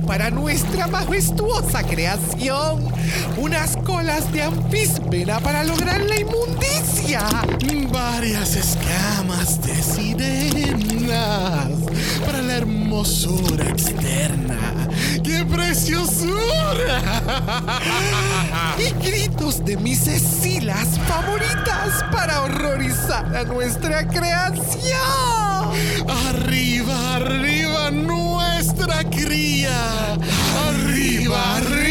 Para nuestra majestuosa creación. Unas colas de anfíspera para lograr la inmundicia. Varias escamas de sirenas para la hermosura externa. ¡Qué preciosura! Y gritos de mis escilas favoritas para horrorizar a nuestra creación. Arriba, arriba nuestra cría. Arriba, arriba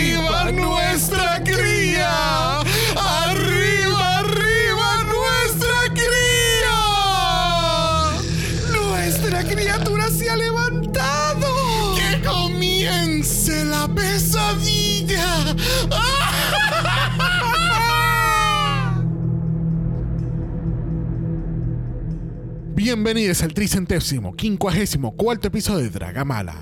Bienvenidos al tricentésimo, quincuagésimo cuarto episodio de Dragamala,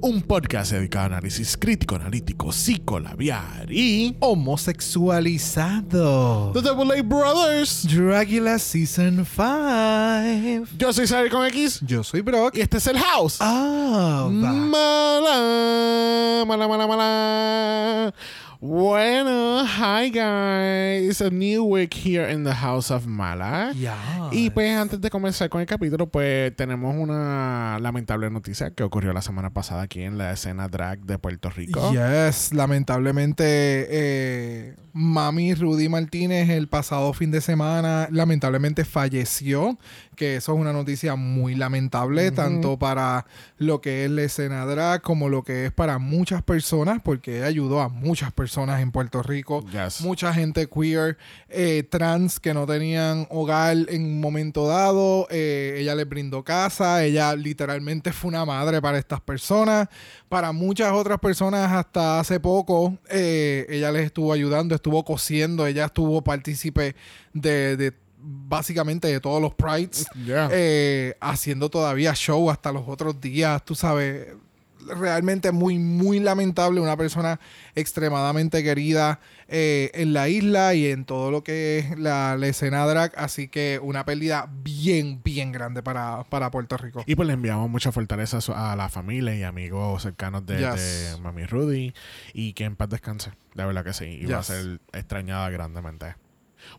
un podcast dedicado a análisis crítico, analítico, psicolabiar y Homosexualizado. The Double A Brothers. Dragula Season 5. Yo soy Sari con X Yo soy Brock. y este es el House. Ah, va. Mala, mala, mala, mala. Bueno, hi guys. A new week here in the House of Mala. Ya. Y pues antes de comenzar con el capítulo, pues tenemos una lamentable noticia que ocurrió la semana pasada aquí en la escena drag de Puerto Rico. Yes, lamentablemente eh, Mami Rudy Martínez el pasado fin de semana lamentablemente falleció, que eso es una noticia muy lamentable, tanto para lo que es la escena drag como lo que es para muchas personas, porque ayudó a muchas personas en Puerto Rico, Yes. mucha gente queer, eh, trans que no tenían hogar en un momento dado, eh, ella les brindó casa, ella literalmente fue una madre para estas personas, para muchas otras personas hasta hace poco, eh, ella les estuvo ayudando, estuvo cosiendo, ella estuvo partícipe de, de básicamente de todos los prides, Yeah. eh, haciendo todavía show hasta los otros días, tú sabes, realmente muy, muy lamentable, una persona extremadamente querida eh, en la isla y en todo lo que es la, la escena drag, así que una pérdida bien, bien grande para, para Puerto Rico. Y pues le enviamos mucha fortaleza a la familia y amigos cercanos de, Yes. de Mami Rudy y que en paz descanse. De verdad que sí. Y va a ser extrañada grandemente.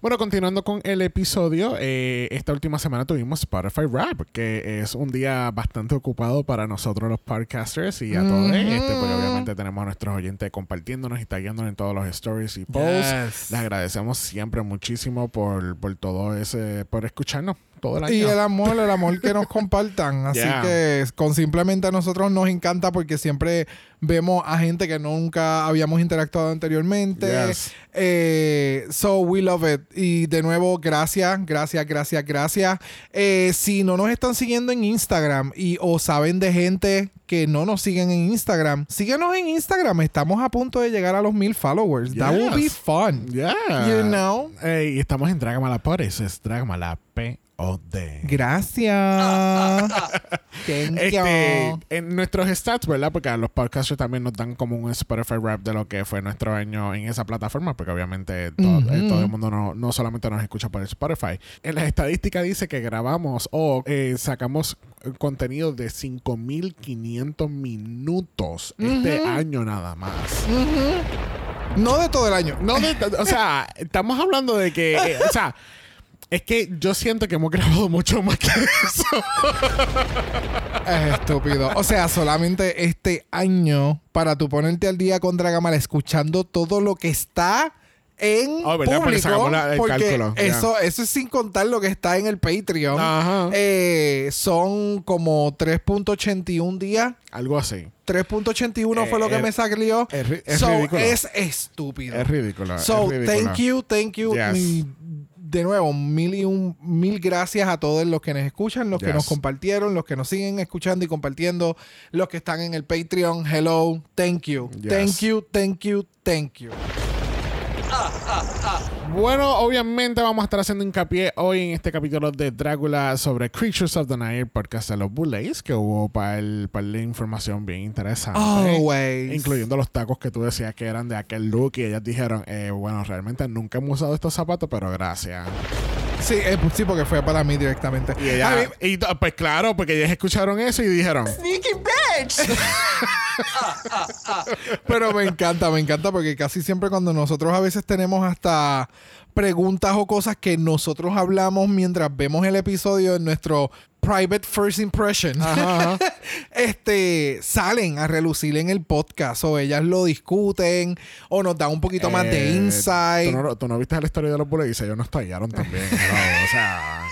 Bueno, continuando con el episodio, eh, esta última semana tuvimos Spotify Rap, que es un día bastante ocupado para nosotros los podcasters y a todos. Ujú. Este, porque obviamente tenemos a nuestros oyentes compartiéndonos y tagueándonos en todos los stories y posts. Yes. Les agradecemos siempre muchísimo por, por todo ese, por escucharnos todo el año. Y el amor, el amor que nos compartan. Así Yeah. que con simplemente a nosotros nos encanta porque siempre vemos a gente que nunca habíamos interactuado anteriormente. Yes. Eh, so we love it. Y de nuevo, gracias, gracias, gracias, gracias. Eh, si no nos están siguiendo en Instagram y o saben de gente que no nos siguen en Instagram, síguenos en Instagram. Estamos a punto de llegar a los mil followers. That will be fun. Yeah. You know? Y estamos en Dragamala por eso Gracias. Thank Este, you. en nuestros stats, ¿verdad? Porque a los podcasters también nos dan como un Spotify rap de lo que fue nuestro año en esa plataforma, porque obviamente to- Ujú. eh, todo el mundo no, no solamente nos escucha por Spotify. En las estadísticas dice que grabamos o eh, sacamos contenido de 5.500 minutos este año nada más. No de todo el año. No, de- o sea, estamos hablando de que, eh, o sea, es que yo siento que hemos grabado mucho más que eso. Es estúpido. O sea, solamente este año para tú ponerte al día con Dragamala escuchando todo lo que está en Oh, público. la- porque cálculo, eso, eso es sin contar lo que está en el Patreon. Ajá. Eh, son como 3.81 días. Algo así. 3.81 fue Eh, lo que es- me salió. es es So, ridículo. es estúpido. Es ridículo. So, ridículo. thank you, thank you. Yes. De nuevo, mil y un mil gracias a todos los que nos escuchan, los que nos compartieron, los que nos siguen escuchando y compartiendo, los que están en el Patreon. Hello, thank you. Yes. Thank you, thank you, thank you. Bueno, obviamente vamos a estar haciendo hincapié hoy en este capítulo de Drácula sobre Creatures of the Night, podcast de los Bullays, que hubo para el par de información bien interesante. Always. Incluyendo los tacos que tú decías que eran de aquel look y ellas dijeron, eh, bueno, realmente nunca hemos usado estos zapatos, pero gracias. Sí, eh, pues sí, porque fue para mí directamente. Y ella, mí- y pues claro, porque ellas escucharon eso y dijeron, Pero me encanta, me encanta porque casi siempre cuando nosotros a veces tenemos hasta preguntas o cosas que nosotros hablamos mientras vemos el episodio en nuestro private first impression, Ajá, ajá. este salen a relucir en el podcast o ellas lo discuten o nos dan un poquito más de Eh, insight. ¿tú no, tú no viste la historia de los Bullays? Ellos nos tallaron también. o sea,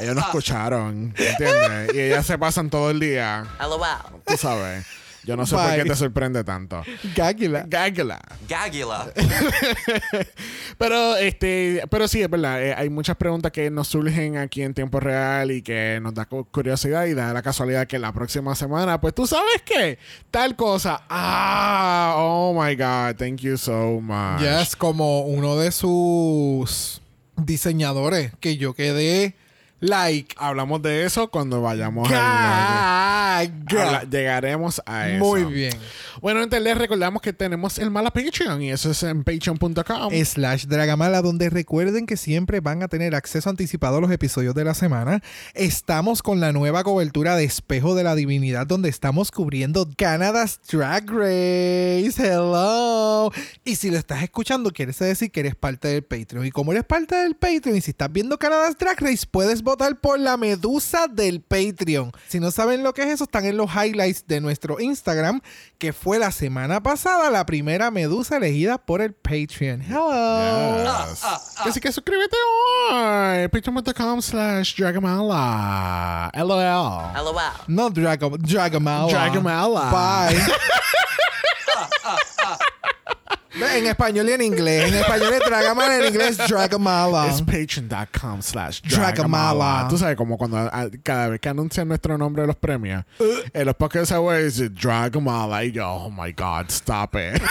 ellos nos escucharon, ¿entiendes? Y ellas se pasan todo el día. LOL. Tú sabes. Yo no sé por qué te sorprende tanto. Gáguila. Gágala. Gagula. Pero, este, pero sí, es verdad. eh, hay muchas preguntas que nos surgen aquí en tiempo real y que nos da cu- curiosidad y da la casualidad que la próxima semana, pues tú sabes qué, tal cosa. Ah, oh my God, thank you so much. Yes, como uno de sus diseñadores que yo quedé like Hablamos de eso cuando vayamos. Habla- llegaremos a eso. Muy bien. Bueno, entonces les recordamos que tenemos el Mala Patreon y eso es en patreon.com. slash Dragamala, donde recuerden que siempre van a tener acceso anticipado a los episodios de la semana. Estamos con la nueva cobertura de Espejo de la Divinidad, donde estamos cubriendo Canada's Drag Race. Hello. Y si lo estás escuchando, quieres decir que eres parte del Patreon. Y como eres parte del Patreon, y si estás viendo Canada's Drag Race, puedes votar por la medusa del Patreon. Si no saben lo que es eso, están en los highlights de nuestro Instagram, que fue la semana pasada la primera medusa elegida por el Patreon. Hello. Yes. Así que suscríbete hoy. Patreon.com slash Dragamala. LOL. LOL. No Drago, Dragamala. Dragamala. Bye. en español y en inglés. En español es Dragamala, en inglés Dragamala. Es patreon.com slash Dragamala. Tú sabes, como cuando a- cada vez que anuncian nuestro nombre de los premios, en los Podcast Awards dice Dragamala. Y yo, oh my God, stop it.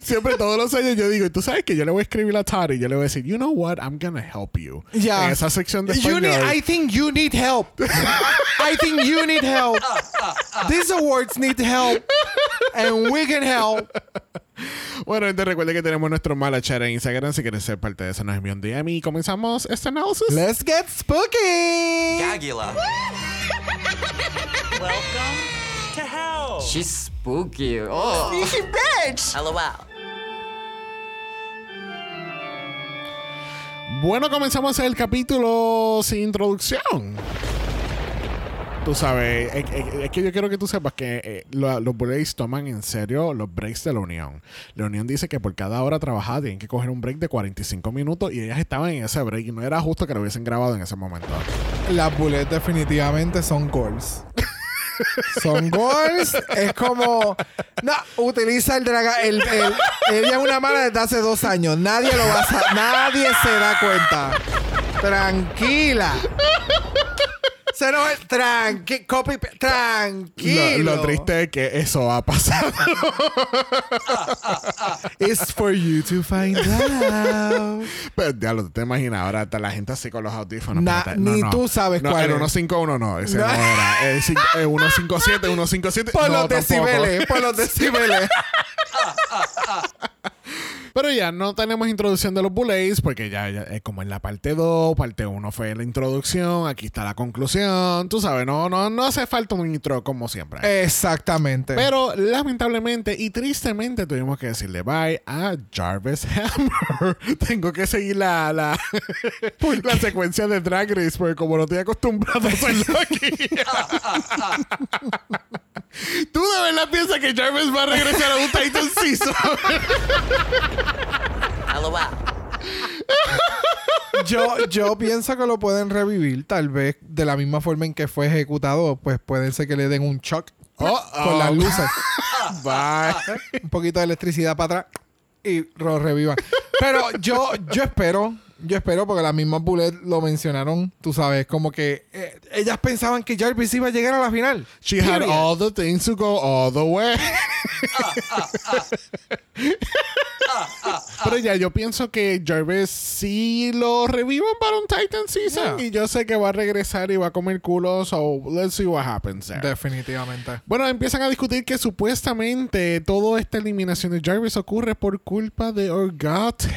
Siempre todos los años yo digo, tú sabes que yo le voy a escribir a Tari y yo le voy a decir, you know what, I'm gonna help you. Ya. En esa sección de You español. need- I think you need help. I think you need help. These awards need help. And we can help. Bueno, gente, recuerde que tenemos nuestro mala chat en Instagram. Si quieres ser parte de eso, nos envía un DM y comenzamos este análisis. Let's get spooky. Gagula. Welcome to hell. She's spooky. Oh. LOL. Bueno, comenzamos el capítulo sin introducción. Tú sabes, es, que yo quiero que tú sepas que eh, lo- los Blaze toman en serio los breaks de la Unión. La Unión dice que por cada hora trabajada tienen que coger un break de 45 minutos y ellas estaban en ese break y no era justo que lo hubiesen grabado en ese momento. Las bullets definitivamente son goals. son goals. Es como. No, utiliza el el- ella es una mala desde hace dos años. Nadie lo va a Nadie se da cuenta. Tranquila. Se nos tranqui, copy, Lo, tranquilo. lo triste es que eso ha pasado. It's for you to find out. Pero diablo, te imaginas ahora está la gente así con los audífonos. Na- Espérate, ni tú sabes no, cuál el es. 151 no, ese No. no, era. El el 157, 157. Por no, los tampoco. decibeles, por los decibeles. Pero ya no tenemos introducción de los Bullays porque ya, ya es como en la parte 2, parte 1 fue la introducción, aquí está la conclusión. Tú sabes, no, no, no hace falta un intro como siempre. Exactamente. Pero lamentablemente y tristemente tuvimos que decirle bye a Jarvis Hammer. Tengo que seguir la, la, la secuencia de Drag Race porque como no estoy acostumbrado a hacerlo aquí. ¿Tú de verdad piensas que Jarvis va a regresar a un Titan Season? Yo, yo pienso que lo pueden revivir, tal vez de la misma forma en que fue ejecutado, pues puede ser que le den un shock Oh, con oh. las luces, Bye. un poquito de electricidad para atrás y lo revivan. Pero yo, yo espero, yo espero porque las mismas Bullet lo mencionaron, tú sabes, como que eh, ellas pensaban que Jarvis iba a llegar a la final. She had Period. all the things to go all the way. Pero ya yo pienso que Jarvis sí lo reviven para un Titan Season. Yeah. Y yo sé que va a regresar y va a comer culo. So let's see what happens there. Definitivamente. Bueno, empiezan a discutir que supuestamente toda esta eliminación de Jarvis ocurre por culpa de Orgate.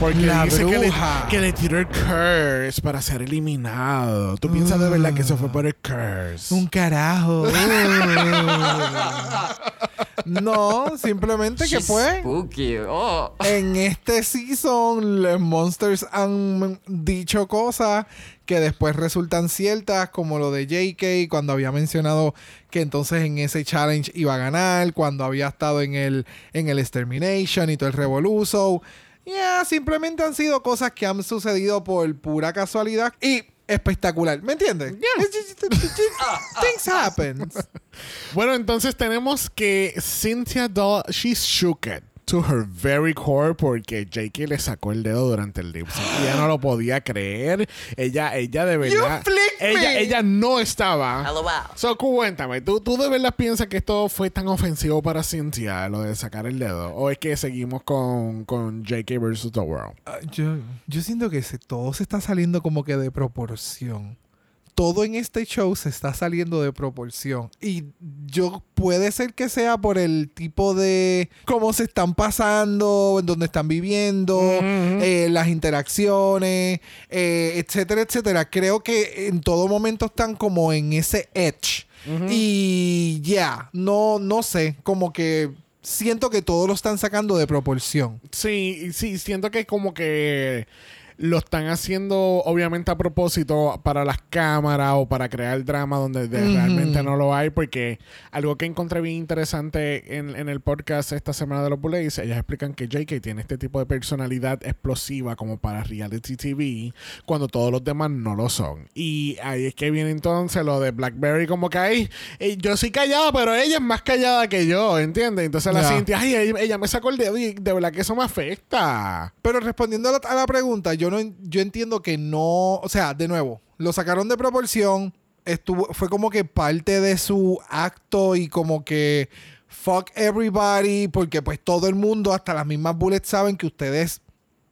Porque La dice que le, que le tiró el curse para ser eliminado. ¿Tú piensas de verdad que eso fue por el curse? Un carajo. No, simplemente que fue. spooky. Oh. En este season, los monsters han dicho cosas que después resultan ciertas, como lo de JK, cuando había mencionado que entonces en ese challenge iba a ganar, cuando había estado en el, en el Extermination y todo el Revoluso. Ya, simplemente han sido cosas que han sucedido por pura casualidad y espectacular. ¿Me entiendes? Things happen. Bueno, entonces tenemos que Cynthia Doll, she shook it to her very core porque JK le sacó el dedo durante el lip sync. Y ella no lo podía creer. Ella, ella de verdad. Ella, me. ella no estaba. LOL. So, cuéntame, ¿tú, ¿tú de verdad piensas que esto fue tan ofensivo para Cynthia, lo de sacar el dedo? ¿O es que seguimos con, con JK versus The World? Ah, yo, yo siento que se, todo se está saliendo como que de proporción. Todo en este show se está saliendo de proporción. Y yo puede ser que sea por el tipo de cómo se están pasando, en dónde están viviendo, eh, las interacciones, eh, etcétera, etcétera. Creo que en todo momento están como en ese edge. Y ya, no, no sé, como que siento que todo lo están sacando de proporción. Sí, sí, siento que como que lo están haciendo obviamente a propósito para las cámaras o para crear drama donde de- realmente no lo hay porque algo que encontré bien interesante en, en el podcast esta semana de los Bullets, ellas explican que JK tiene este tipo de personalidad explosiva como para reality TV cuando todos los demás no lo son. Y ahí es que viene entonces lo de Blackberry como que ahí, eh, yo soy callada pero ella es más callada que yo, ¿entiendes? Entonces la Ya. Cintia, ay, ella, ella me sacó el dedo y de verdad que eso me afecta. Pero respondiendo a la, a la pregunta, yo yo entiendo que no, o sea, de nuevo, lo sacaron de proporción, estuvo fue como que parte de su acto y como que fuck everybody porque pues todo el mundo, hasta las mismas bullets saben que ustedes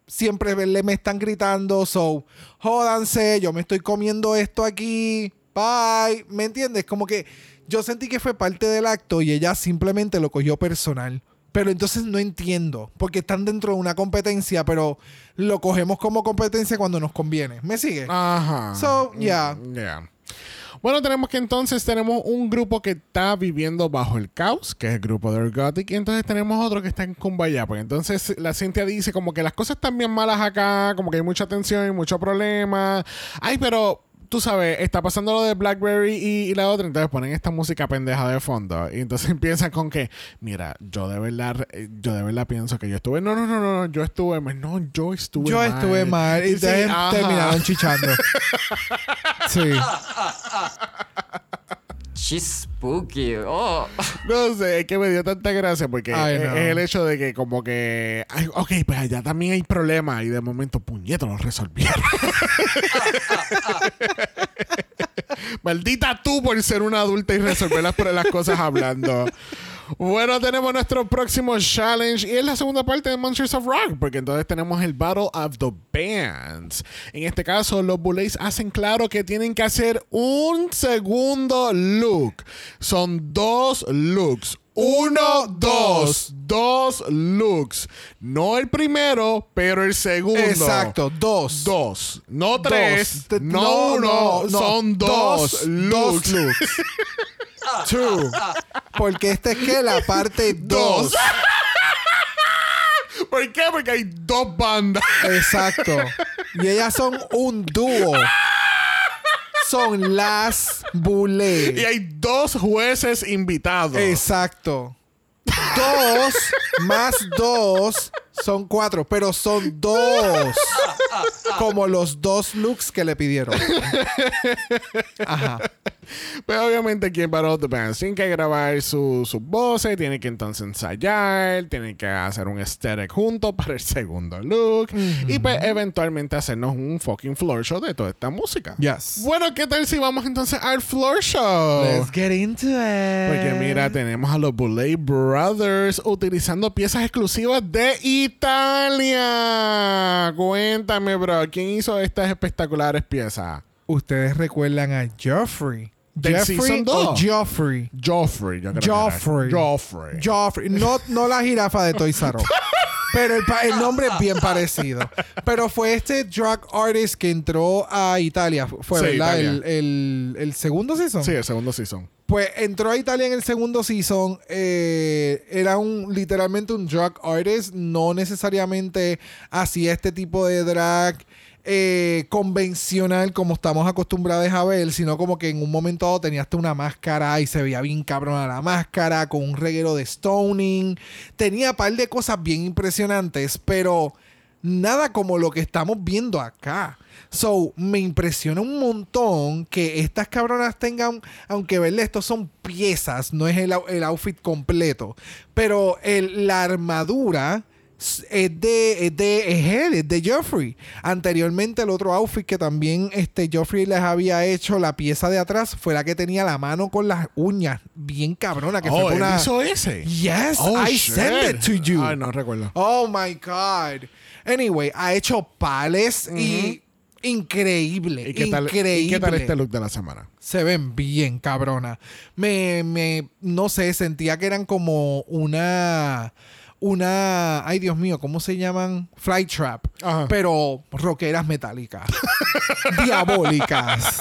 siempre me están gritando, so jódanse, yo me estoy comiendo esto aquí, bye, ¿me entiendes? Como que yo sentí que fue parte del acto y ella simplemente lo cogió personal. Pero entonces no entiendo, porque están dentro de una competencia, pero lo cogemos como competencia cuando nos conviene. ¿Me sigue? Ajá. So, yeah. Mm, yeah. Bueno, tenemos que entonces tenemos un grupo que está viviendo bajo el caos, que es el grupo de Ergotic, y entonces tenemos otro que está en Kumbaya. Pues entonces la Cintia dice como que las cosas están bien malas acá, como que hay mucha tensión y mucho problema. Ay, pero tú sabes, está pasando lo de Blackberry y, y la otra, entonces ponen esta música pendeja de fondo y entonces empiezan con que, mira, yo de verdad, eh, yo de verdad pienso que yo estuve, no, no, no, no, no, yo estuve mal, no, yo estuve Yo mal. estuve mal y Sí, terminaron chichando. sí. She's spooky. Oh. No sé, es que me dio tanta gracia porque Ay, es, no. es el hecho de que como que, ay, ok, pues allá también hay problemas y de momento, puñeto, lo resolvieron. Maldita tú por ser una adulta y resolver las, las cosas hablando. Bueno, tenemos nuestro próximo challenge y es la segunda parte de Monsters of Rock, porque entonces tenemos el Battle of the Bands. En este caso, los Bullets hacen claro que tienen que hacer un segundo look. Son dos looks. Uno, dos. Dos looks. No el primero, pero el segundo. Exacto, dos. Dos. No tres. Dos. No, No, no, no, no. Son dos, Dos, looks. dos looks. Two. Porque esta es que la parte dos. Dos. ¿Por qué? Porque hay dos bandas. Exacto. Y ellas son un dúo. Son las Y Bullet. hay dos jueces invitados. Exacto. Dos más dos son cuatro, pero son dos. Como los dos looks que le pidieron. Ajá. Pero obviamente aquí en Battle of the Bands tienen que grabar su- sus voces, tienen que entonces ensayar, tienen que hacer un aesthetic junto para el segundo look y pues eventualmente hacernos un fucking floor show de toda esta música. Yes. Bueno, ¿qué tal si vamos entonces al floor show? Let's get into it. Porque mira, tenemos a los Boulay Brothers utilizando piezas exclusivas de Italia. Cuéntame, bro, ¿quién hizo estas espectaculares piezas? Ustedes recuerdan a Joffrey. Del Jeffrey o. Joffrey. Joffrey, yo creo que Joffrey. era. Joffrey. Joffrey. No, no la jirafa de Toy Us. Pero el, el nombre es bien parecido. Pero fue este drag artist que entró a Italia. Fue, Sí, ¿verdad? Italia. El, el- el segundo season. Sí, el segundo season. Pues entró a Italia en el segundo season. eh, era un literalmente un drag artist. No necesariamente hacía este tipo de drag eh, convencional como estamos acostumbrados a ver, sino como que en un momento dado tenía hasta una máscara y se veía bien cabrona la máscara, con un reguero de stoning. Tenía un par de cosas bien impresionantes, pero nada como lo que estamos viendo acá. So, me impresiona un montón que estas cabronas tengan, aunque verle, estos son piezas, no es el, el outfit completo, pero el- la armadura es de, es de, es él, es de Joffrey. Anteriormente, el otro outfit que también este, Joffrey les había hecho, la pieza de atrás, fue la que tenía la mano con las uñas, bien cabrona, que oh, fue él una... hizo ese. Yes, Oh, I shit. sent it to you. Ay, no recuerdo. Oh my God. Anyway, ha hecho pales y increíble. ¿Y qué, tal, increíble. ¿Y qué tal este look de la semana? Se ven bien, cabrona. Me, me, no sé, sentía que eran como una, una, ay Dios mío, ¿cómo se llaman? Fly trap. Ajá. Pero rockeras metálicas. diabólicas.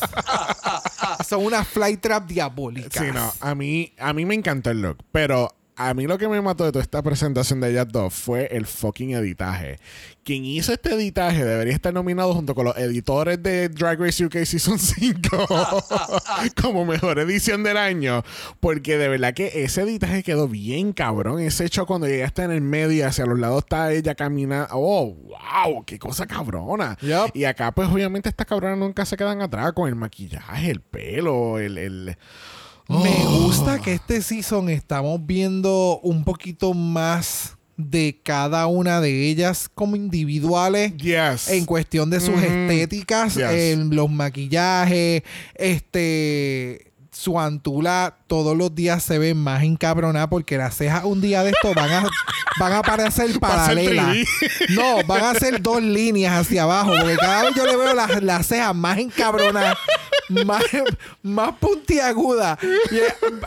Son unas fly trap diabólicas. Sí, no. A mí, a mí me encantó el look, pero a mí lo que me mató de toda esta presentación de ellas dos fue el fucking editaje. Quien hizo este editaje debería estar nominado junto con los editores de Drag Race UK Season 5 como mejor edición del año. Porque de verdad que ese editaje quedó bien cabrón. Ese hecho cuando llegaste en el medio y hacia los lados está ella caminando. Oh, wow, qué cosa cabrona. Y acá, pues obviamente estas cabronas nunca se quedan atrás con el maquillaje, el pelo, el... el Me Oh. gusta que este season estamos viendo un poquito más de cada una de ellas como individuales. Yes. En cuestión de sus Mhm. estéticas, Yes. en los maquillajes, este. Su antula todos los días se ve más encabronada porque las cejas un día de esto van a, van a parecer paralelas. 3D. No, van a ser dos líneas hacia abajo porque cada vez yo le veo las, las cejas más encabronadas, más, más puntiagudas.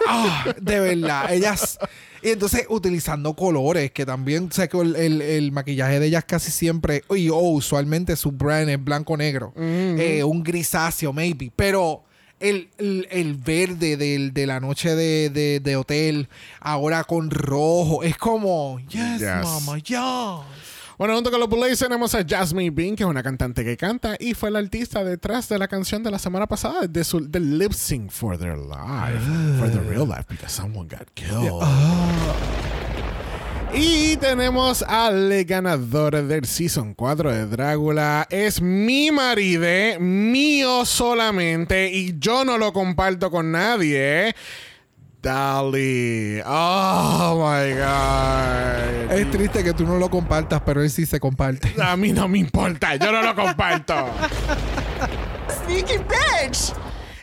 Ah, de verdad, ellas... Y entonces utilizando colores, que también sé que el, el- el maquillaje de ellas casi siempre, y oh, usualmente su brand es blanco-negro, Eh, un grisáceo maybe, pero el, el- el verde del- de la noche de, de- de hotel, ahora con rojo, es como, yes, Yes. mama, yes. Bueno, junto con los Blaze tenemos a Jasmine Bean, que es una cantante que canta y fue la artista detrás de la canción de la semana pasada, de su, del lip sync for their life, for the real life, because someone got killed. Y tenemos al ganador del Season 4 de Drácula. Es mi maride, mío solamente, y yo no lo comparto con nadie. Dali. Oh my God. Es triste que tú no lo compartas, pero él sí se comparte. A mí no me importa, yo no lo comparto. Sneaky bitch!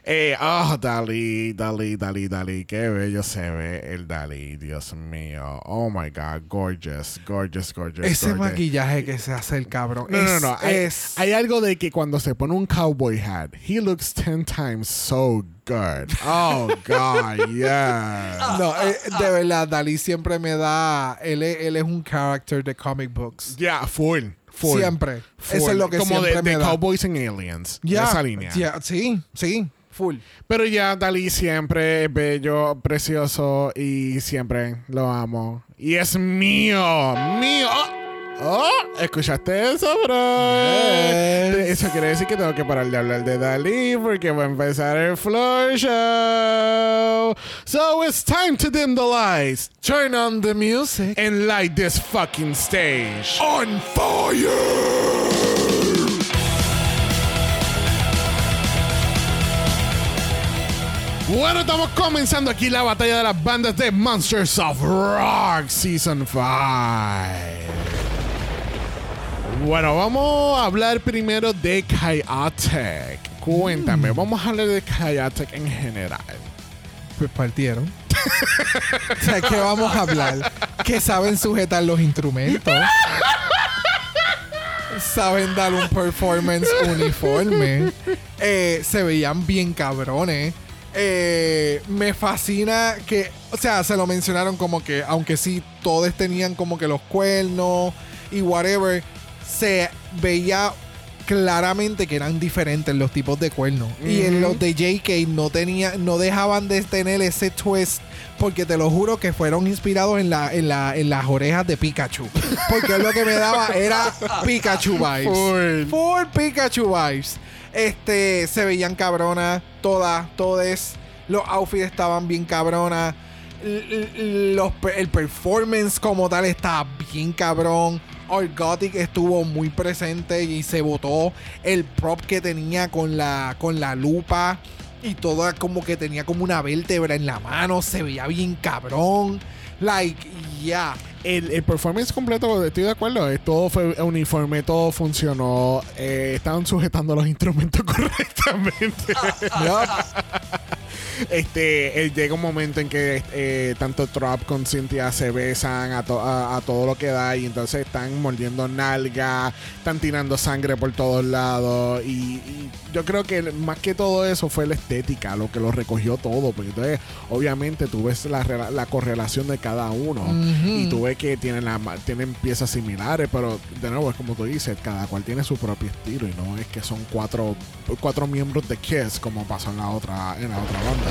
Eh, oh, Dali, Dali, Dali, Dali. Qué bello se ve el Dali, Dios mío. Oh my God, gorgeous, gorgeous, gorgeous. Ese gorgeous. maquillaje que se hace el cabrón. No, no, es- no. Hay, es- hay algo de que cuando se pone un cowboy hat, he looks 10 times so good. Oh, God, yeah. No, eh, de verdad, Dalí siempre me da. Él es, él es un character de comic books. Yeah, full. Full. Siempre. Full. Eso es lo que Como siempre de, me de da. Cowboys and Aliens. de Ya, esa línea. ya, sí, sí, full. Pero ya Dalí siempre es bello, precioso y siempre lo amo. Y es mío, mío. Oh, oh, ¿escuchaste eso, bro? Yes. Eso quiere decir que tengo que parar de hablar de Dalí porque va a empezar el floor show. So it's time to dim the lights Turn on the music. and light this fucking stage. On fire! Bueno, estamos comenzando aquí la batalla de las bandas de Monsters of Rock Season 5. Bueno, vamos a hablar primero de Chaotic. Cuéntame, vamos a hablar de Chaotic en general. Pues partieron. o sea, ¿qué vamos a hablar? Que saben sujetar los instrumentos. saben dar un performance uniforme. Eh, se veían bien cabrones. Eh, me fascina que, o sea, se lo mencionaron como que, aunque sí, todos tenían como que los cuernos y whatever, se veía claramente que eran diferentes los tipos de cuernos. Y en los de JK no tenía, no dejaban de tener ese twist. Porque te lo juro que fueron inspirados en, la, en, la, en las orejas de Pikachu. Porque lo que me daba era Pikachu vibes. Full Pikachu vibes. Este, se veían cabronas, todas, todes. Los outfits estaban bien cabronas. Los el performance como tal estaba bien cabrón. Orgotic estuvo muy presente y se botó el prop que tenía con la, con la lupa. Y todo como que tenía como una vértebra en la mano. Se veía bien cabrón. Like, yeah. El, el performance completo, estoy de acuerdo, eh, todo fue uniforme, todo funcionó, eh, estaban sujetando los instrumentos correctamente. este, eh, llega un momento en que eh, tanto Trap con Cynthia se besan a, to- a- a todo lo que da y entonces están mordiendo nalga, están tirando sangre por todos lados y, y yo creo que más que todo eso fue la estética, lo que lo recogió todo, porque entonces obviamente tú ves la, rela- la correlación de cada uno y tú ves que tienen, la, tienen piezas similares, pero de nuevo es como tú dices, cada cual tiene su propio estilo y no es que son cuatro, cuatro miembros de Kiss como pasó en la otra, en la otra banda.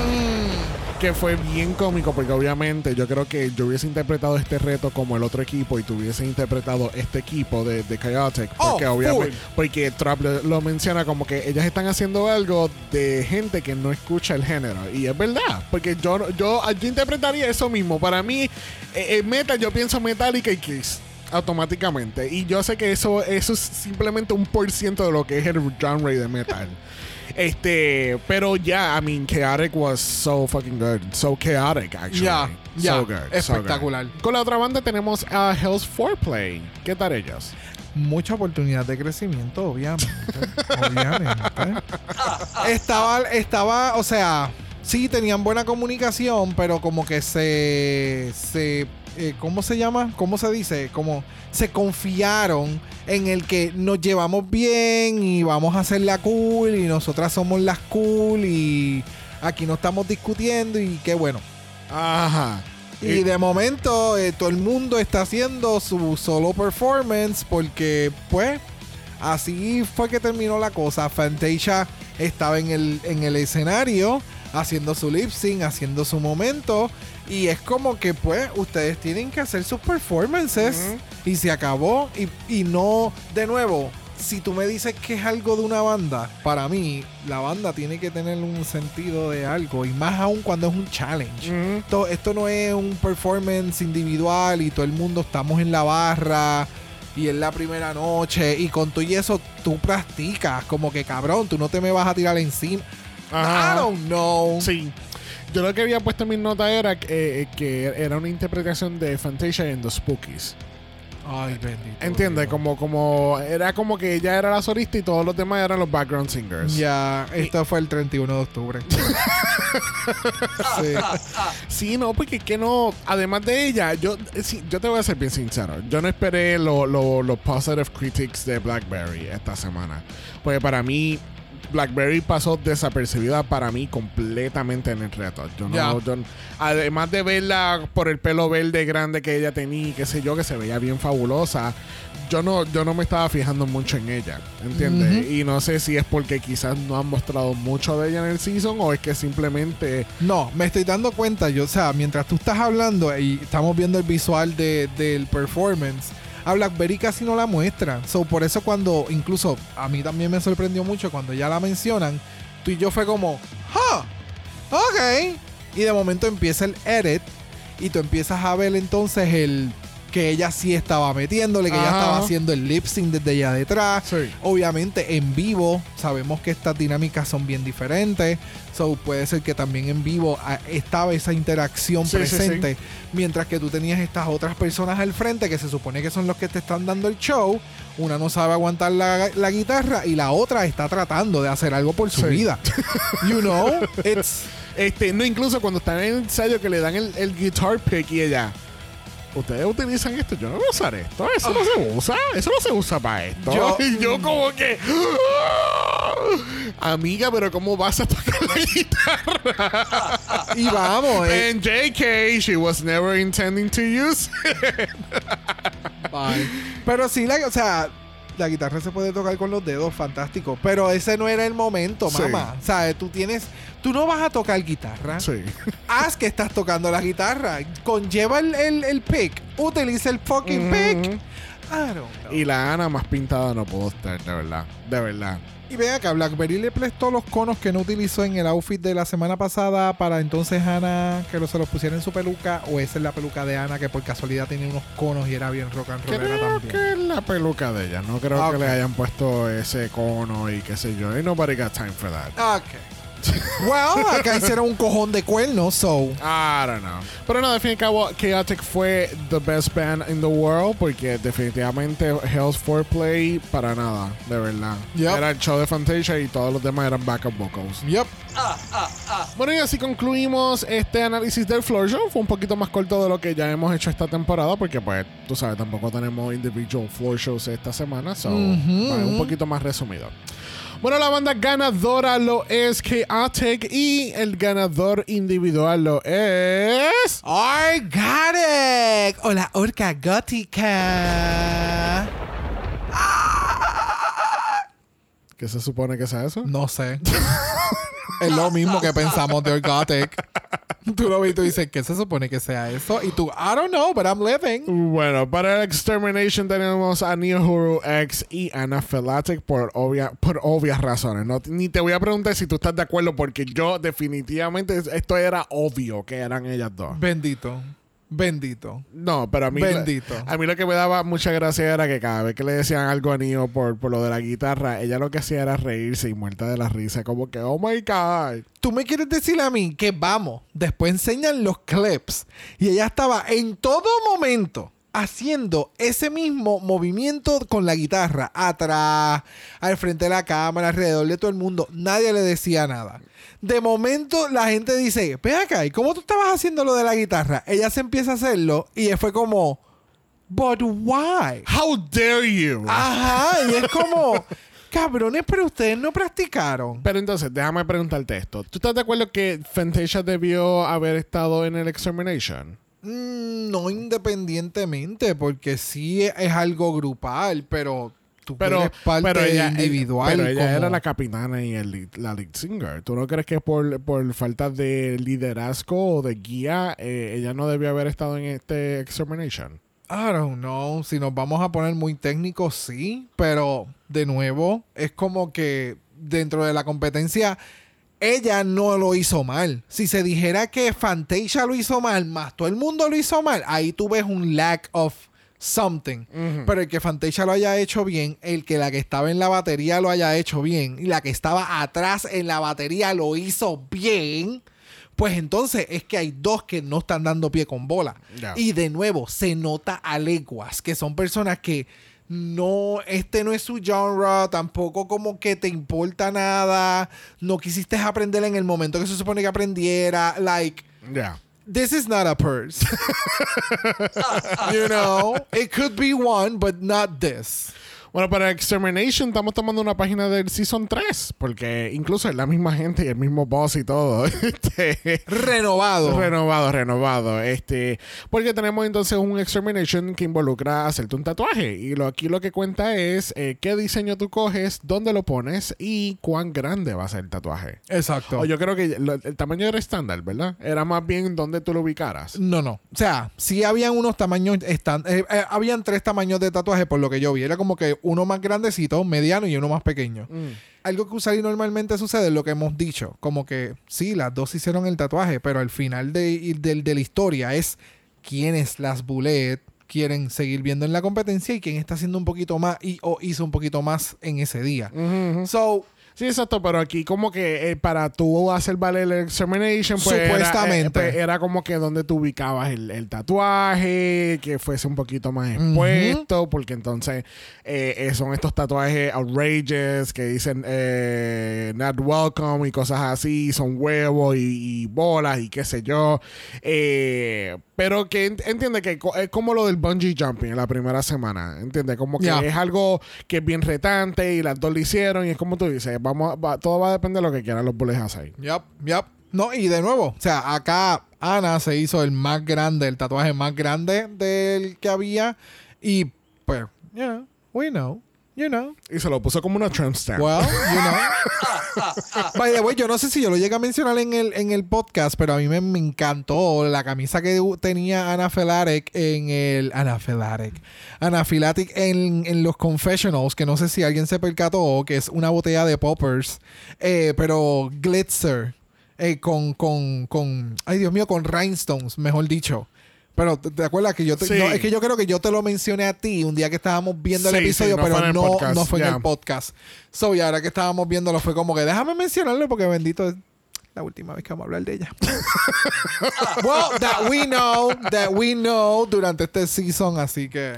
Que fue bien cómico porque obviamente yo creo que yo hubiese interpretado este reto como el otro equipo y tú hubiese interpretado este equipo de, de Chaotic. Oh, Porque obviamente, porque Trap lo, lo menciona como que ellas están haciendo algo de gente que no escucha el género. Y es verdad, porque yo, yo, yo interpretaría eso mismo. Para mí, eh, eh, metal, yo pienso Metallica y Kiss. Automáticamente. Y yo sé que eso, eso es simplemente un por ciento de lo que es el genre de metal. Este, pero ya, I mean, Chaotic was so fucking good. So chaotic, actually. Ya, ya. So good. so good. Espectacular. Con la otra banda tenemos a Hell's Foreplay. ¿Qué tal ellos? mucha oportunidad de crecimiento, obviamente. obviamente. Estaba, estaba, o sea, sí tenían buena comunicación, pero como que se, se, eh, ¿cómo se llama? ¿Cómo se dice? Como se confiaron en el que nos llevamos bien y vamos a hacer la cool y nosotras somos las cool y aquí no estamos discutiendo y qué bueno. Ajá. Y de momento eh, todo el mundo está haciendo su solo performance porque pues así fue que terminó la cosa. Fantasia estaba en el, en el escenario haciendo su lip sync, haciendo su momento y es como que pues ustedes tienen que hacer sus performances y se acabó y, y no de nuevo. Si tú me dices que es algo de una banda, para mí la banda tiene que tener un sentido de algo y más aún cuando es un challenge. Esto, esto no es un performance individual y todo el mundo estamos en la barra y es la primera noche y con todo y eso tú practicas como que cabrón, tú no te me vas a tirar encima. Ajá. I don't know. Sí. Yo lo que había puesto en mis notas era que, eh, que era una interpretación de Fantasia en The Spookies. Ay, bendito. ¿Entiendes? Dios. Como, como era como que ella era la solista y todos los demás eran los background singers. Ya, esto fue el 31 de octubre. sí. Sí, no, porque que no. Además de ella, yo, sí, yo te voy a ser bien sincero. Yo no esperé los lo, lo positive critics de Blackberry esta semana. Porque para mí, Blackberry pasó desapercibida para mí completamente en el reto. Yo no, yo- además de verla por el pelo verde grande que ella tenía y qué sé yo, que se veía bien fabulosa. Yo no, yo no me estaba fijando mucho en ella, ¿entiendes? Y no sé si es porque quizás no han mostrado mucho de ella en el season o es que simplemente No, me estoy dando cuenta, yo, o sea, mientras tú estás hablando y estamos viendo el visual de- del performance, a Blackberry casi no la muestran. So, por eso cuando, incluso a mí también me sorprendió mucho cuando ya la mencionan, tú y yo fue como, ¡huh! Ok. Y de momento empieza el edit y tú empiezas a ver entonces el que ella sí estaba metiéndole, que ella estaba haciendo el lip sync desde allá detrás. Sí. Obviamente en vivo sabemos que estas dinámicas son bien diferentes. So puede ser que también en vivo ah, estaba esa interacción Sí, sí, presente. Mientras que tú tenías estas otras personas al frente que se supone que son los que te están dando el show. Una no sabe aguantar la, la guitarra y la otra está tratando de hacer algo por su vida. You know, it's Este, no, incluso cuando están en el ensayo que le dan el, el guitar pick y ella. Ustedes utilizan esto, yo no voy a usar esto, eso no se usa, eso no se usa para esto. Yo- y yo como que, amiga, pero ¿cómo vas a tocar la guitarra? y vamos, eh, And JK, she was never intending to use. it. Bye. Pero sí, la, o sea, la guitarra se puede tocar con los dedos, fantástico. Pero ese no era el momento, Sí. mamá. O sea, tú tienes, tú no vas a tocar guitarra. sí. Haz que estás tocando la guitarra. Conlleva el, el, el pick. Utiliza el fucking pick. I don't know. Y la Ana más pintada no puedo estar, de verdad, de verdad. Y ven acá, Blackberry le prestó los conos que no utilizó en el outfit de la semana pasada para entonces Ana que se los pusiera en su peluca. O esa es la peluca de Ana que por casualidad tenía unos conos y era bien rock and rollera Creo también. que es la peluca de ella. No creo que le hayan puesto ese cono y qué sé yo. Ain't nobody got time for that. Ok. Well, acá hicieron un cojón de cuernos, so. I don't know. Pero no, al fin y al cabo, Chaotic fue the best band in the world porque definitivamente Hell's Foreplay para nada, de verdad. Yep. Era el show de Fantasia y todos los demás eran backup vocals. Yep. Bueno, y así concluimos este análisis del Floor Show. Fue un poquito más corto de lo que ya hemos hecho esta temporada porque, pues, tú sabes, tampoco tenemos individual Floor Shows esta semana. So, Ujú. vale, un poquito más resumido. Bueno, la banda ganadora lo es Chaotic y el ganador individual lo es... Orgatic. O la orca gótica. ¿Qué se supone que sea eso? No sé. es lo mismo que pensamos de Orgatic. Tú lo ves y tú dices, ¿qué se supone que sea eso? Y tú, I don't know, but I'm living. Bueno, para el Extermination tenemos a Neohuru X y Anaphylactic por, obvia, por obvias razones. No, ni te voy a preguntar si tú estás de acuerdo porque yo definitivamente esto era obvio que eran ellas dos. Bendito. Bendito. No, pero a mí, Bendito. a mí lo que me daba mucha gracia era que cada vez que le decían algo a Neo por, por lo de la guitarra, ella lo que hacía era reírse y muerta de la risa, como que, oh my god. Tú me quieres decir a mí que vamos, después enseñan los clips y ella estaba en todo momento haciendo ese mismo movimiento con la guitarra atrás, al frente de la cámara, alrededor de todo el mundo. Nadie le decía nada. De momento la gente dice, ve acá, ¿y cómo tú estabas haciendo lo de la guitarra? Ella se empieza a hacerlo y fue como, but why? How dare you? Ajá, y es como, cabrones, pero ustedes no practicaron. Pero entonces, déjame preguntarte esto. ¿Tú estás de acuerdo que Fantasia debió haber estado en el Extermination? Mm, No independientemente, porque sí es algo grupal, pero tú Pero, eres parte pero ella, individual. pero ella como- era la capitana y el la lead singer. ¿Tú no crees que por, por falta de liderazgo o de guía, eh, ella no debió haber estado en este Extermination? I don't know. Si nos vamos a poner muy técnicos, sí. Pero, de nuevo, es como que dentro de la competencia, ella no lo hizo mal. Si se dijera que Fantasia lo hizo mal, más todo el mundo lo hizo mal, ahí tú ves un lack of something. Pero el que Fantasia lo haya hecho bien, el que la que estaba en la batería lo haya hecho bien, y la que estaba atrás en la batería lo hizo bien. Pues entonces es que hay dos que no están dando pie con bola. Y de nuevo, se nota a leguas que son personas que no, este no es su genre, tampoco como que te importa nada, no quisiste aprender en el momento que se supone que aprendiera, like, Ya. this is not a purse. you know, it could be one, but not this. Bueno, para Extermination estamos tomando una página del Season 3, porque incluso es la misma gente y el mismo boss y todo. Este, Renovado. Renovado, renovado. Este, porque tenemos entonces un extermination que involucra hacerte un tatuaje. Y lo, aquí lo que cuenta es eh, qué diseño tú coges, dónde lo pones y cuán grande va a ser el tatuaje. Exacto. O yo creo que lo- el tamaño era estándar, ¿verdad? Era más bien dónde tú lo ubicaras. No, no. O sea, sí habían unos tamaños, estan- eh, eh, habían tres tamaños de tatuaje por lo que yo vi. Era como que uno más grandecito, mediano y uno más pequeño. Algo que usually normalmente sucede es lo que hemos dicho. Como que sí, las dos hicieron el tatuaje, pero al final de, del- de la historia es quiénes las bullet quieren seguir viendo en la competencia y quién está haciendo un poquito más y o hizo un poquito más en ese día. So, Sí, exacto, pero aquí como que eh, para tú hacer valer el examination, pues era, Supuestamente. eh, pues, era como que donde tú ubicabas el, el tatuaje, que fuese un poquito más expuesto, porque entonces eh, eh, son estos tatuajes outrageous que dicen eh, not welcome y cosas así, son huevos y, y bolas y qué sé yo. Eh, pero que ent- entiende que es como lo del bungee jumping en la primera semana, entiende como que es algo que es bien retante y las dos lo hicieron y es como tú dices, todo va a depender de lo que quieran los bullies hacer. Yup, yup. No, y de nuevo, o sea, acá Ana se hizo el más grande, el tatuaje más grande del que había. Y pues, know, we know, you know. Y se lo puso como una tramp stamp. Well, you know. By the way, yo no sé si yo lo llegué a mencionar en el, en el podcast, pero a mí me, me encantó la camisa que tenía Ana Felarek en el. Ana Felarek. Ana Filatic en, en los confessionals, que no sé si alguien se percató, que es una botella de poppers, eh, pero glitzer. eh, con, con, con. Ay, Dios mío, con rhinestones, mejor dicho. Pero ¿te, te acuerdas que yo te, Sí. no, es que yo creo que yo te lo mencioné a ti un día que estábamos viendo el Sí, sí, episodio, no pero no, podcast, no fue en el podcast. So, y ahora que estábamos viéndolo fue como que déjame mencionarlo porque bendito es la última vez que vamos a hablar de ella. well, that we know, that we know durante este season, así que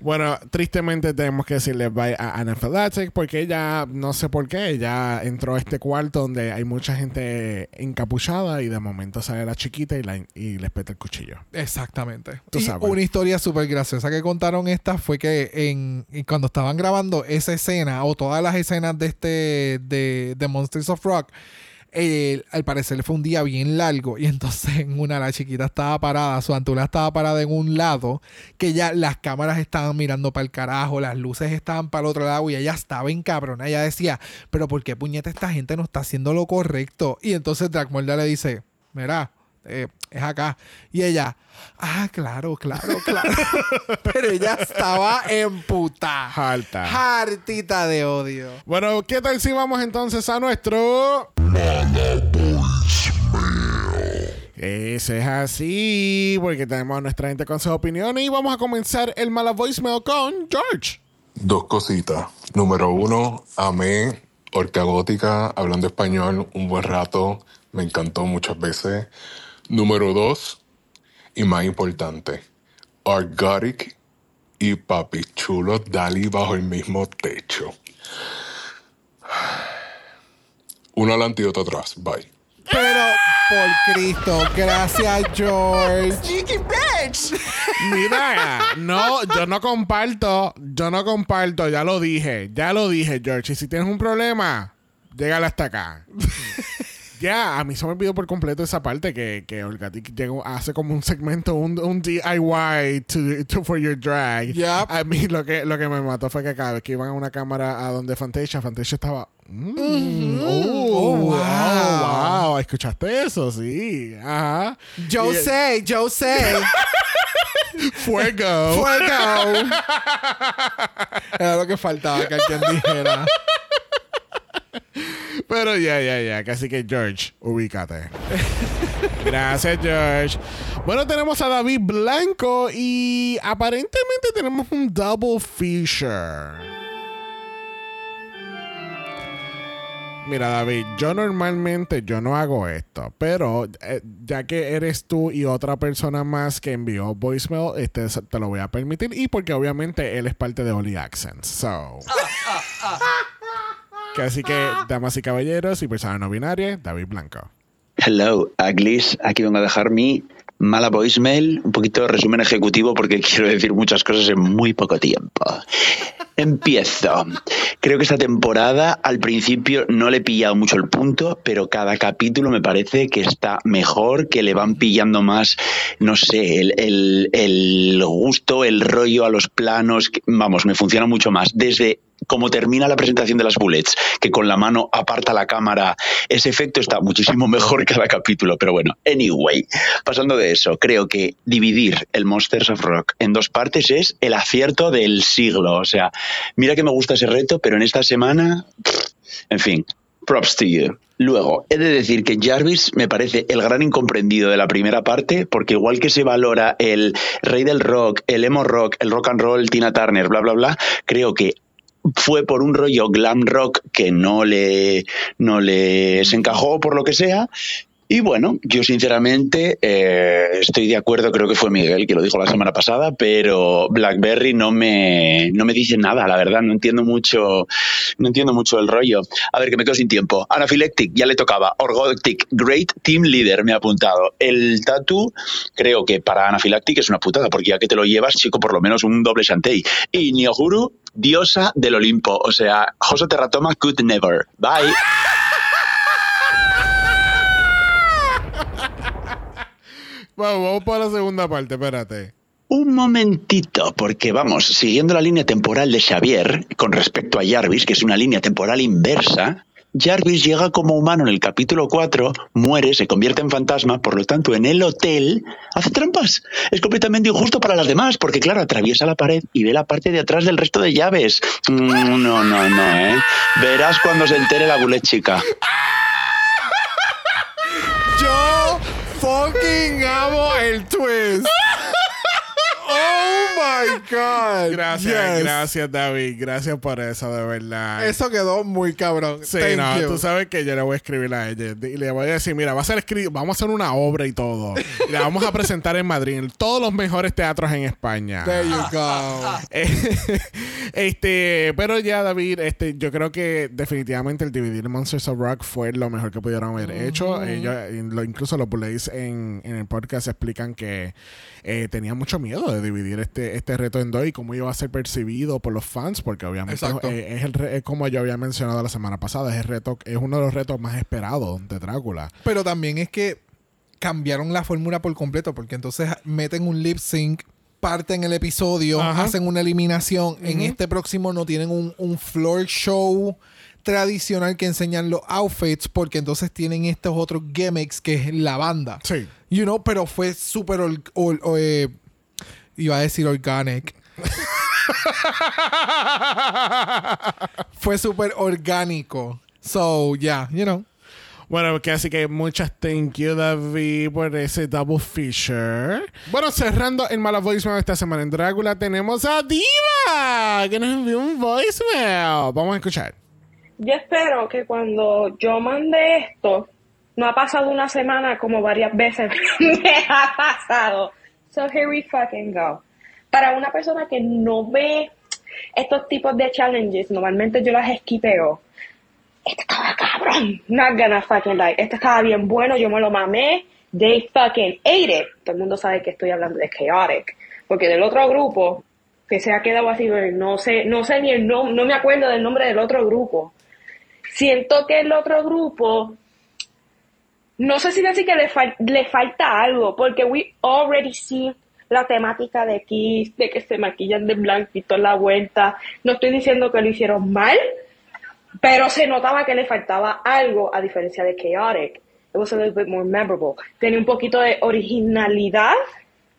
Bueno, tristemente tenemos que decirle bye a Anna Felatic porque ella, no sé por qué, ella entró a este cuarto donde hay mucha gente encapuchada y de momento sale la chiquita y, la, y le peta el cuchillo. exactamente. Tú y sabes. una historia súper graciosa que contaron esta fue que en cuando estaban grabando esa escena o todas las escenas de este de, de Monsters of Rock eh, al parecer fue un día bien largo y entonces en una la chiquita estaba parada, su antula estaba parada en un lado, que ya las cámaras estaban mirando para el carajo, las luces estaban para el otro lado y ella estaba encabronada. Ella decía, pero ¿por qué puñeta esta gente no está haciendo lo correcto? Y entonces Dragmolda le dice, mira, eh, es acá. Y ella, ah, claro, claro, claro. pero ella estaba emputada. Harta. Hartita de odio. Bueno, ¿qué tal si vamos entonces a nuestro... Ese es así, porque tenemos a nuestra gente con sus opiniones y vamos a comenzar el mala voicemail con George. Dos cositas. Número uno, amé Orca Gótica, hablando español un buen rato. Me encantó muchas veces. Número dos, y más importante, Argotic y Papi Chulo Dali bajo el mismo techo. Uno adelante y otro atrás. Bye. Pero, por Cristo, gracias, George. Sneaky bitch! Mira, no, yo no comparto, yo no comparto, ya lo dije, ya lo dije, George. Y si tienes un problema, llégale hasta acá. Ya, a mí se me olvidó por completo esa parte que, que Olgatic llegó, hace como un segmento, un, un DIY to, to- for your drag. Yep. A mí lo que, lo que me mató fue que cada vez que iban a una cámara a donde Fantasia, Fantasia estaba. mm, oh, Oh, wow. oh, wow. ¿Escuchaste eso? Sí. Ajá. Yo Y- sé, yo sé. Fuego. Fuego. Era lo que faltaba que alguien dijera. Pero ya, ya, ya. Casi que George, ubícate. Gracias, George. Bueno, tenemos a David Blanco y aparentemente tenemos un double feature. Mira, David, yo normalmente yo no hago esto, pero eh, ya que eres tú y otra persona más que envió voicemail, este te lo voy a permitir y porque obviamente él es parte de Oli Accents. So. Así que, damas y caballeros y personas no binarias, David Blanco. Hello, Aglis. Aquí vengo a dejar mi mala voicemail, un poquito de resumen ejecutivo porque quiero decir muchas cosas en muy poco tiempo. Empiezo. Creo que esta temporada al principio no le he pillado mucho el punto, pero cada capítulo me parece que está mejor, que le van pillando más, no sé, el, el- el gusto, el rollo a los planos. Vamos, me funciona mucho más. Desde como termina la presentación de las bullets, que con la mano aparta la cámara, ese efecto está muchísimo mejor cada capítulo. Pero bueno, anyway, pasando de eso, creo que dividir el Monsters of Rock en dos partes es el acierto del siglo. O sea, mira que me gusta ese reto, pero en esta semana, en fin, props to you. Luego, he de decir que Jarvis me parece el gran incomprendido de la primera parte, porque igual que se valora el rey del rock, el emo rock, el rock and roll, Tina Turner, bla, bla, bla, creo que fue por un rollo glam rock que no le, no le se encajó por lo que sea. Y bueno, yo sinceramente eh, estoy de acuerdo, creo que fue Miguel que lo dijo la semana pasada, pero Blackberry no me, no me dice nada, la verdad, no entiendo mucho, no entiendo mucho el rollo. A ver, que me quedo sin tiempo. Anaphylactic, ya le tocaba. Orgotic, Great Team Leader, me ha apuntado. El tatu, creo que para Anaphylactic es una putada, porque ya que te lo llevas, chico, por lo menos un doble shantei. Y Niohuru, diosa del Olimpo, o sea, Hoso Terratoma could never. Bye. Vamos, vamos para la segunda parte, espérate. Un momentito, porque vamos, siguiendo la línea temporal de Xavier con respecto a Jarvis, que es una línea temporal inversa, Jarvis llega como humano en el capítulo 4, muere, se convierte en fantasma, por lo tanto en el hotel hace trampas. Es completamente injusto para las demás, porque claro, atraviesa la pared y ve la parte de atrás del resto de llaves. Mm, no, no, no, ¿eh? Verás cuando se entere la bulet chica. Yo fucking amo el twist. Oh my God. Gracias, Yes. gracias, David. Gracias por eso, de verdad. Eso quedó muy cabrón. Sí, Thank no, you. tú sabes que yo le voy a escribir a ella y le voy a decir, mira, va a ser escri- vamos a hacer una obra y todo. Y la vamos a presentar en Madrid, en todos los mejores teatros en España. There you go. Eh, este, pero ya David, este, yo creo que definitivamente el dividir Monsters of Rock fue lo mejor que pudieron haber hecho. Ellos, lo- incluso los Bullays en, en el podcast explican que eh, tenían mucho miedo de dividir este, este reto en dos y cómo iba a ser percibido por los fans, porque obviamente Exacto. eh, es, el es como yo había mencionado la semana pasada, es el reto, es uno de los retos más esperados de Drácula. Pero también es que cambiaron la fórmula por completo, porque entonces meten un lip sync, parten el episodio, Ajá. hacen una eliminación. En este próximo no tienen un, un floor show tradicional que enseñan los outfits, porque entonces tienen estos otros gimmicks que es la banda. Sí. You know, pero fue súper. Iba a decir organic. fue súper orgánico. So, yeah, you know. Bueno, que así que muchas thank you, David, por ese double feature. Bueno, cerrando el mala voicemail esta semana en Drácula, tenemos a Diva, que nos envió un voicemail. Vamos a escuchar. Yo espero que cuando yo mande esto, no ha pasado una semana como varias veces me ha pasado. So here we fucking go. Para una persona que no ve estos tipos de challenges, normalmente yo las esquipeo. Este estaba cabrón. Not gonna fucking lie. Este estaba bien bueno, yo me lo mamé. They fucking ate it. Todo el mundo sabe que estoy hablando de Chaotic. Porque del otro grupo, que se ha quedado así, no sé, no sé ni el nombre, no me acuerdo del nombre del otro grupo. Siento que el otro grupo, no sé si decir que le, fal- le falta algo, porque we already see la temática de Kiss, de que se maquillan de blanco y toda la vuelta. No estoy diciendo que lo hicieron mal, pero se notaba que le faltaba algo a diferencia de Chaotic. It was a little bit more memorable. Tenía un poquito de originalidad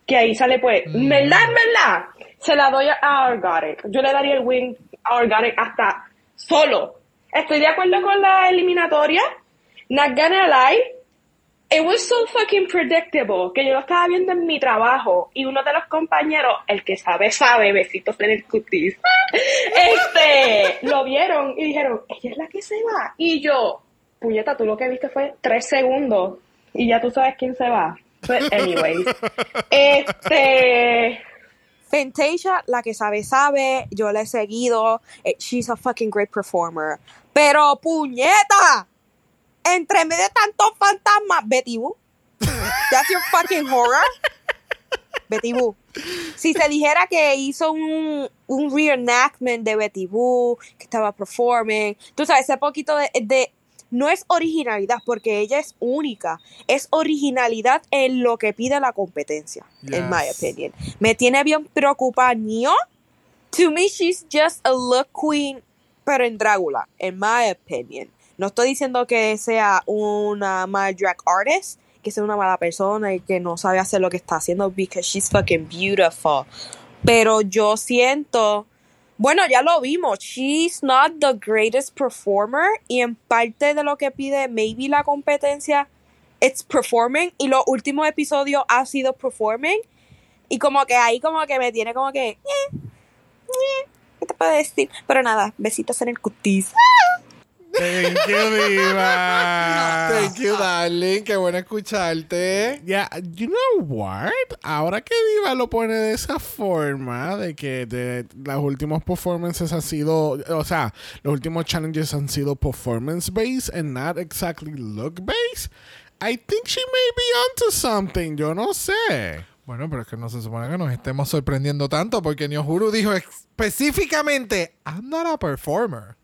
que ahí sale pues, ¿verdad, verdad? Se la doy a Organic. Yo le daría el win a Organic hasta solo. Estoy de acuerdo con la eliminatoria. Not gonna lie. It was so fucking predictable que yo lo estaba viendo en mi trabajo y uno de los compañeros, el que sabe, sabe, besitos en el cutis, este, lo vieron y dijeron, ella es la que se va. Y yo, puñeta, tú lo que viste fue tres segundos y ya tú sabes quién se va. But anyways, este, Fantasia, la que sabe, sabe. Yo la he seguido. Eh, She's a fucking great performer. Pero, puñeta. Entre medio de tantos fantasmas. Betty Boo. That's your fucking horror. Betty Boo. Si se dijera que hizo un, un reenactment de Betty Boo, que estaba performing, tú sabes, ese poquito de, de- No es originalidad, porque ella es única. Es originalidad en lo que pide la competencia, en my Yes. opinion. Me tiene bien preocupada Nio. To me, she's just a look queen, pero en Drácula, en my opinion. No estoy diciendo que sea una mal drag artist, que sea una mala persona y que no sabe hacer lo que está haciendo, because she's fucking beautiful. Pero yo siento Bueno, ya lo vimos. She's not the greatest performer. Y en parte de lo que pide maybe la competencia, it's performing. Y los últimos episodios ha sido performing. Y como que ahí como que me tiene como que... "Eh, ¿Qué te puedo decir? Pero nada, besitos en el cutis. Thank you, Diva. Thank you, darling. Qué bueno escucharte. Yeah, you know what? Ahora que Diva lo pone de esa forma, de que de, los últimos performances han sido, o sea, los últimos challenges han sido performance based and not exactly look based, I think she may be onto something. Yo no sé. Bueno, pero es que no se supone que nos estemos sorprendiendo tanto porque Nyohuru dijo específicamente, I'm not a performer.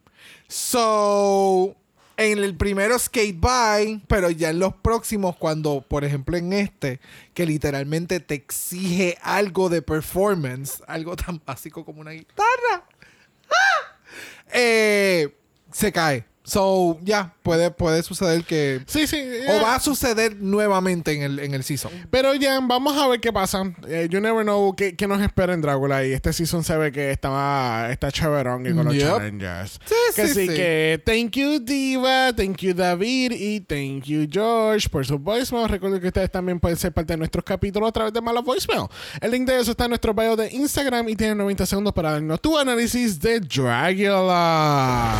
So, en el primero skate by, pero ya en los próximos, cuando, por ejemplo, en este, que literalmente te exige algo de performance, algo tan básico como una guitarra, ¡ah! eh, se cae. So, ya, puede, puede suceder que... Sí, sí. O yeah. va a suceder nuevamente en el, en el season. Pero ya, vamos a ver qué pasa. Eh, you never know qué, qué nos espera en Drácula. Y este season se ve que está, está chéverón y con los Yep. challenges. Sí, que sí, sí, sí. que thank you Diva, thank you David y thank you George por su voicemail. Recuerden que ustedes también pueden ser parte de nuestros capítulos a través de Mala Voicemail. El link de eso está en nuestro bio de Instagram y tienen 90 segundos para darnos tu análisis de Dragula.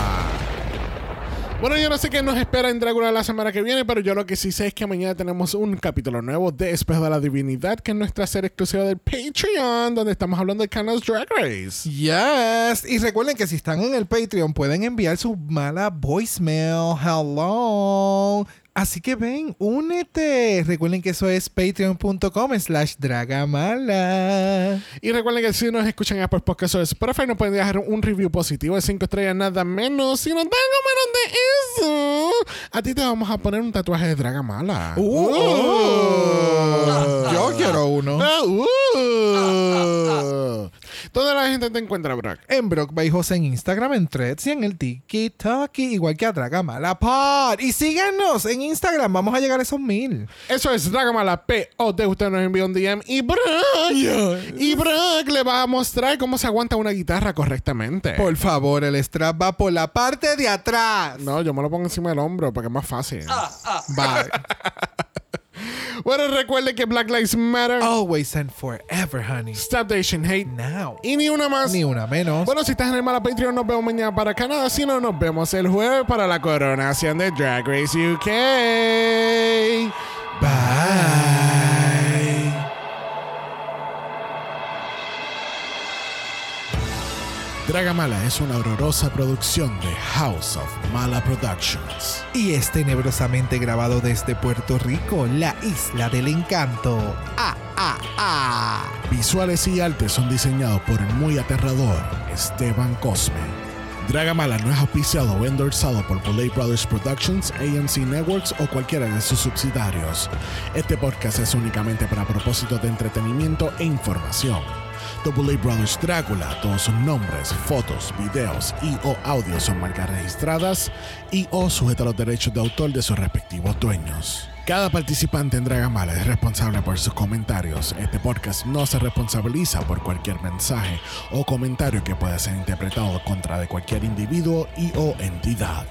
Bueno, yo no sé qué nos espera en Drácula la semana que viene, pero yo lo que sí sé es que mañana tenemos un capítulo nuevo de Espejo de la Divinidad, que es nuestra serie exclusiva del Patreon, donde estamos hablando de Canals Drag Race. Yes. Y recuerden que si están en el Patreon pueden enviar su mala voicemail. Hello. Así que ven, únete. Recuerden que eso es patreon.com slash dragamala. Y recuerden que si nos escuchan Apple Podcasts o Spotify, nos pueden dejar un review positivo de 5 estrellas, nada menos. Si nos dan menos de eso, a ti te vamos a poner un tatuaje de Dragamala. Uh, Yo quiero uno. Ah. ¿Dónde la gente te encuentra, Brock? En Brock by José en Instagram, en Threads y en el TikTok, igual que a Dragamala Pod. Y síganos en Instagram, vamos a llegar a esos mil. Eso es Dragamala P. O de usted nos envió un DM y Brock. Y Brock le va a mostrar cómo se aguanta una guitarra correctamente. Por favor, el strap va por la parte de atrás. No, yo me lo pongo encima del hombro porque es más fácil. Bye. Bueno, recuerde que Black Lives Matter. Always and forever, honey. Stop the Asian hate. Now. Y ni una más. Ni una menos. Bueno, si estás en el Mala Patreon, nos vemos mañana para Canadá. Si no, nos vemos el jueves para la coronación de Drag Race UK. Bye. Dragamala es una horrorosa producción de House of Mala Productions. Y es tenebrosamente grabado desde Puerto Rico, la isla del encanto. Ah, ah, ah. Visuales y artes son diseñados por el muy aterrador Esteban Cosme. Dragamala no es auspiciado o endorsado por Boley Brothers Productions, AMC Networks o cualquiera de sus subsidiarios. Este podcast es únicamente para propósitos de entretenimiento e información. Double Brothers Drácula, todos sus nombres, fotos, videos y o audios son marcas registradas y o sujeta a los derechos de autor de sus respectivos dueños. Cada participante en Dragamala es responsable por sus comentarios. Este podcast no se responsabiliza por cualquier mensaje o comentario que pueda ser interpretado contra de cualquier individuo y o entidad.